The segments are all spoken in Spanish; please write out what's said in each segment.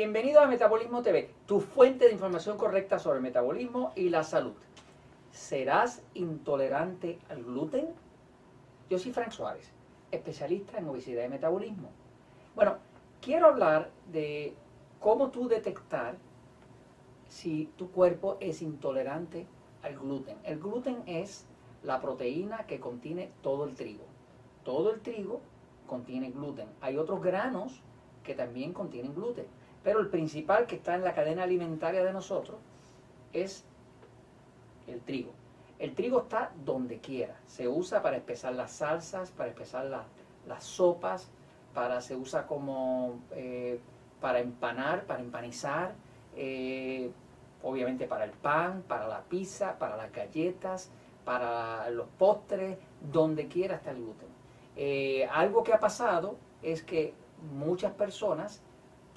Bienvenido a Metabolismo TV, tu fuente de información correcta sobre el metabolismo y la salud. ¿Serás intolerante al gluten? Yo soy Frank Suárez, especialista en obesidad y metabolismo. Bueno, quiero hablar de cómo tú detectar si tu cuerpo es intolerante al gluten. El gluten es la proteína que contiene todo el trigo. Todo el trigo contiene gluten. Hay otros granos que también contienen gluten. Pero el principal que está en la cadena alimentaria de nosotros es el trigo. El trigo está donde quiera. Se usa para espesar las salsas, para espesar las sopas, para, se usa como eh, para empanar, para empanizar, eh, obviamente para el pan, para la pizza, para las galletas, para los postres, donde quiera está el gluten. Eh, algo que ha pasado es que muchas personas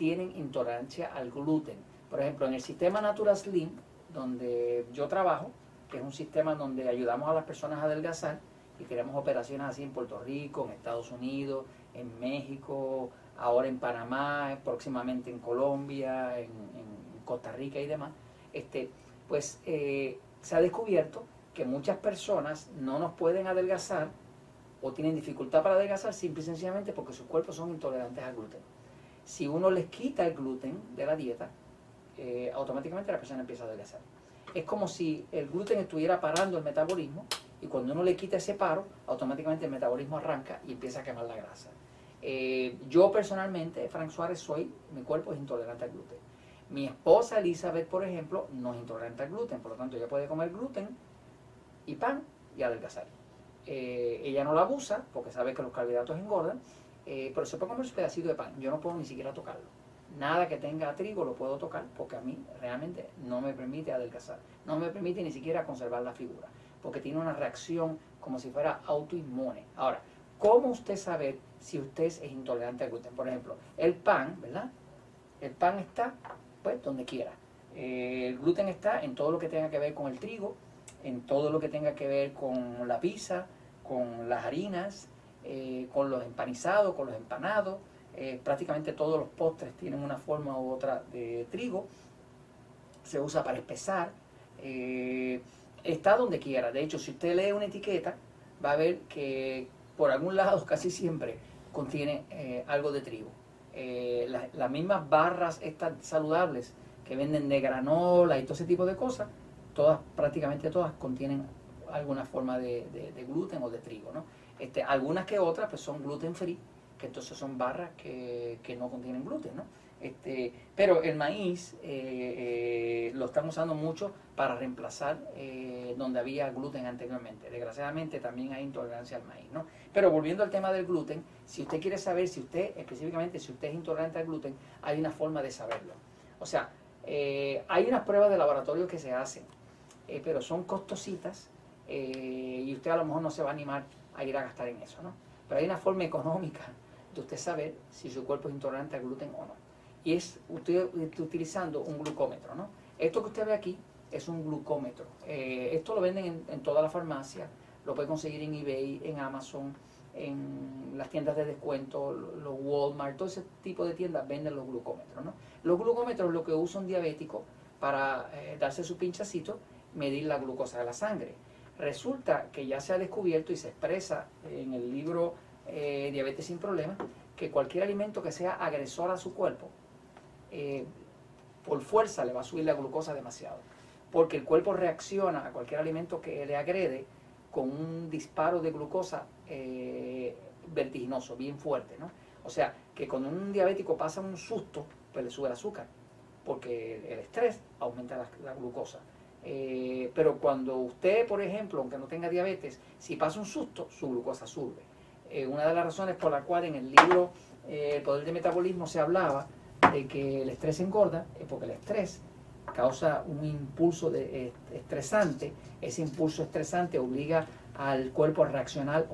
tienen intolerancia al gluten. Por ejemplo, en el sistema Natura Slim, donde yo trabajo, que es un sistema donde ayudamos a las personas a adelgazar, y tenemos operaciones así en Puerto Rico, en Estados Unidos, en México, ahora en Panamá, próximamente en Colombia, en, Costa Rica y demás, este, pues eh, se ha descubierto que muchas personas no nos pueden adelgazar o tienen dificultad para adelgazar simple y sencillamente porque sus cuerpos son intolerantes al gluten. Si uno les quita el gluten de la dieta, eh, automáticamente la persona empieza a adelgazar. Es como si el gluten estuviera parando el metabolismo y cuando uno le quita ese paro, automáticamente el metabolismo arranca y empieza a quemar la grasa. Eh, yo personalmente, Frank Suárez, soy, mi cuerpo es intolerante al gluten. Mi esposa Elizabeth, por ejemplo, no es intolerante al gluten, por lo tanto ella puede comer gluten y pan y adelgazar. Eh, ella no la abusa porque sabe que los carbohidratos engordan, eh, pero se puede comer su pedacito de pan. Yo no puedo ni siquiera tocarlo. Nada que tenga trigo lo puedo tocar porque a mí realmente no me permite adelgazar. No me permite ni siquiera conservar la figura porque tiene una reacción como si fuera autoinmune. Ahora, ¿cómo usted sabe si usted es intolerante al gluten? Por ejemplo, el pan, ¿verdad? El pan está, pues, donde quiera. Eh, el gluten está en todo lo que tenga que ver con el trigo, en todo lo que tenga que ver con la pizza, con las harinas, eh, con los empanizados, con los empanados. Eh, prácticamente todos los postres tienen una forma u otra de trigo. Se usa para espesar. Eh, está donde quiera. De hecho, si usted lee una etiqueta, va a ver que por algún lado casi siempre contiene algo de trigo. las mismas barras estas saludables que venden de granola y todo ese tipo de cosas, todas, prácticamente todas contienen alguna forma de, gluten o de trigo, ¿no? Este, algunas que otras pues son gluten free, que entonces son barras que, no contienen gluten, ¿no? Este, pero el maíz eh, eh, lo están usando mucho para reemplazar eh, donde había gluten anteriormente. Desgraciadamente también hay intolerancia al maíz, ¿no? Pero volviendo al tema del gluten, si usted quiere saber si usted, específicamente si usted es intolerante al gluten, hay una forma de saberlo. O sea, hay unas pruebas de laboratorio que se hacen, pero son costositas y usted a lo mejor no se va a animar a ir a gastar en eso, ¿no? Pero hay una forma económica de usted saber si su cuerpo es intolerante al gluten o no. Y es usted, utilizando un glucómetro, ¿no? Esto que usted ve aquí es un glucómetro. Eh, esto lo venden en, toda la farmacia, lo puede conseguir en eBay, en Amazon, en las tiendas de descuento, los Walmart, todo ese tipo de tiendas venden los glucómetros. Los glucómetros lo que usa un diabético para eh, darse su pinchacito, medir la glucosa de la sangre. Resulta que ya se ha descubierto y se expresa en el libro eh, Diabetes sin Problemas que cualquier alimento que sea agresor a su cuerpo, eh, por fuerza le va a subir la glucosa demasiado. Porque el cuerpo reacciona a cualquier alimento que le agrede con un disparo de glucosa eh, vertiginoso, bien fuerte. ¿no? O sea, que cuando un diabético pasa un susto, pues le sube el azúcar, porque el estrés aumenta la glucosa. Eh, pero cuando usted, por ejemplo, aunque no tenga diabetes, si pasa un susto, su glucosa sube. Eh, una de las razones por la cual en el libro eh, El poder del metabolismo se hablaba de que el estrés engorda es porque el estrés causa un impulso de, estresante. Ese impulso estresante obliga al cuerpo a reaccionar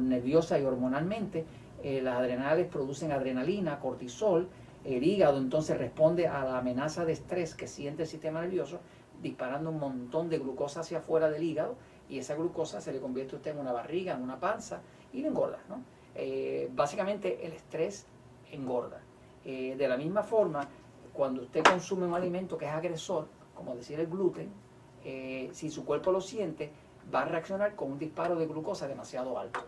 nerviosa y hormonalmente. las adrenales producen adrenalina, cortisol. El hígado entonces responde a la amenaza de estrés que siente el sistema nervioso disparando un montón de glucosa hacia afuera del hígado y esa glucosa se le convierte usted en una barriga, en una panza y le engorda. ¿no? Eh, básicamente el estrés engorda. Eh, de la misma forma, cuando usted consume un alimento que es agresor, como decir el gluten, eh, si su cuerpo lo siente, va a reaccionar con un disparo de glucosa demasiado alto.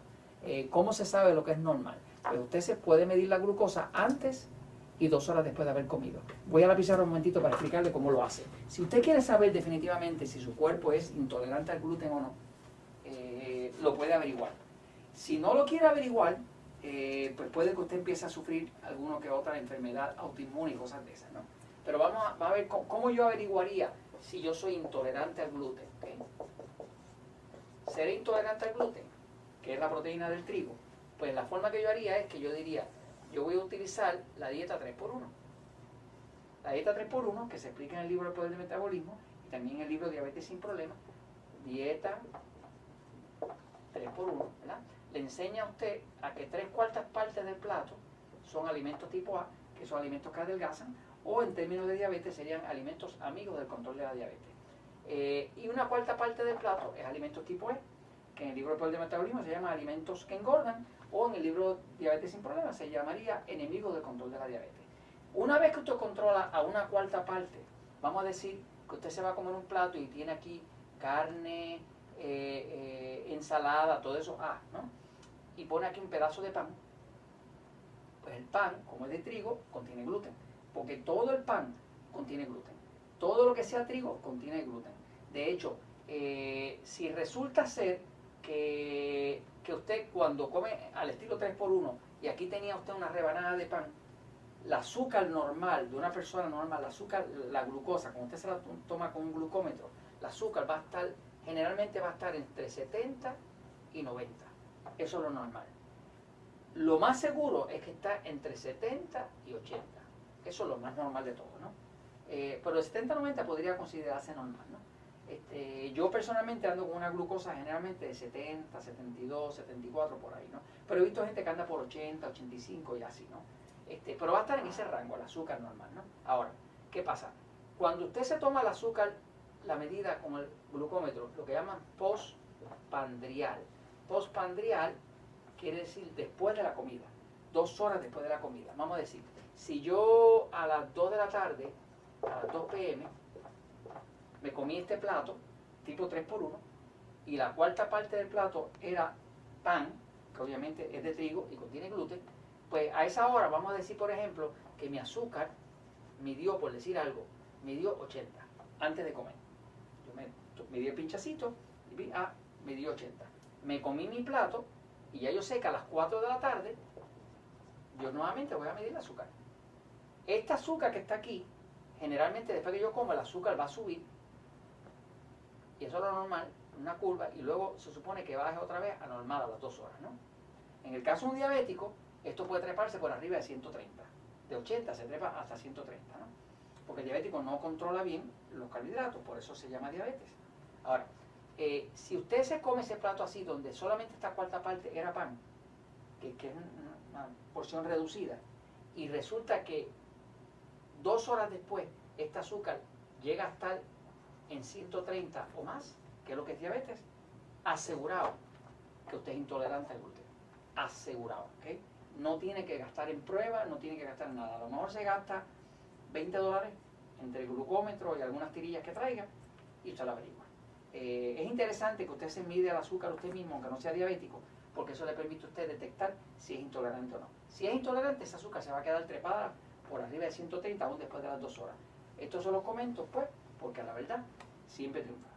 ¿Cómo se sabe lo que es normal? Pues usted se puede medir la glucosa antes y dos horas después de haber comido. Voy a la pizarra un momentito para explicarle cómo lo hace. Si usted quiere saber definitivamente si su cuerpo es intolerante al gluten o no, eh, lo puede averiguar. Si no lo quiere averiguar, eh, pues puede que usted empiece a sufrir alguna que otra enfermedad autoinmune y cosas de esas, ¿no? Pero vamos a, ver cómo, yo averiguaría si yo soy intolerante al gluten. ¿Seré intolerante al gluten? Que es la proteína del trigo. Pues la forma que yo haría es que yo diría, yo voy a utilizar la dieta 3x1. La dieta 3x1, que se explica en el libro El Poder del Metabolismo, y también en el libro Diabetes sin Problemas, dieta 3x1, ¿verdad? Le enseña a usted a que tres cuartas partes del plato son alimentos tipo A, que son alimentos que adelgazan, o en términos de diabetes serían alimentos amigos del control de la diabetes. Eh, y una cuarta parte del plato es alimentos tipo E, que en el libro del Metabolismo se llama alimentos que engordan, o en el libro Diabetes sin Problemas se llamaría enemigos del control de la diabetes. Una vez que usted controla a una cuarta parte, vamos a decir que usted se va a comer un plato y tiene aquí carne, eh, eh, ensalada, todo eso A, ¿no? Y pone aquí un pedazo de pan. Pues el pan, como es de trigo, contiene gluten. Porque todo el pan contiene gluten. Todo lo que sea trigo contiene gluten. De hecho, eh, si resulta ser que, usted cuando come al estilo 3x1 y aquí tenía usted una rebanada de pan, el azúcar normal de una persona normal, el azúcar, la glucosa, como usted se la toma con un glucómetro, el azúcar va a estar, generalmente va a estar entre 70 y 90. Eso es lo normal. Lo más seguro es que está entre 70 y 80. Eso es lo más normal de todo, ¿no? Eh, pero el 70-90 podría considerarse normal, ¿no? Este, yo personalmente ando con una glucosa generalmente de 70, 72, 74 por ahí, ¿no? Pero he visto gente que anda por 80, 85 y así, ¿no? Este, pero va a estar en ese rango, el azúcar normal, ¿no? Ahora, ¿qué pasa? Cuando usted se toma el azúcar, la medida con el glucómetro, lo que llaman postpandrial. Postpandrial quiere decir después de la comida, dos horas después de la comida. Vamos a decir, si yo a las 2 de la tarde, a las 2 pm, me comí este plato, tipo 3x1, y la cuarta parte del plato era pan, que obviamente es de trigo y contiene gluten, pues a esa hora vamos a decir, por ejemplo, que mi azúcar midió, por decir algo, midió 80 antes de comer. Yo me, di el pinchacito y vi, ah, me dio 80. Me comí mi plato y ya yo sé que a las 4 de la tarde yo nuevamente voy a medir el azúcar. Este azúcar que está aquí, generalmente después que yo como el azúcar va a subir y eso es lo normal, una curva, y luego se supone que baje otra vez a normal a las dos horas, ¿no? En el caso de un diabético, esto puede treparse por arriba de 130. De 80 se trepa hasta 130, ¿no? Porque el diabético no controla bien los carbohidratos, por eso se llama diabetes. Ahora, eh, si usted se come ese plato así, donde solamente esta cuarta parte era pan, que, que es una porción reducida, y resulta que dos horas después este azúcar llega a estar en 130 o más, que es lo que es diabetes, asegurado que usted es intolerante al gluten. Asegurado, ¿ok? No tiene que gastar en pruebas, no tiene que gastar nada. A lo mejor se gasta 20 dólares entre el glucómetro y algunas tirillas que traiga y usted la averigua. Eh, es interesante que usted se mide el azúcar usted mismo, aunque no sea diabético, porque eso le permite a usted detectar si es intolerante o no. Si es intolerante, ese azúcar se va a quedar trepada por arriba de 130 aún después de las dos horas. Esto se lo comento, pues, porque a la verdad siempre triunfa.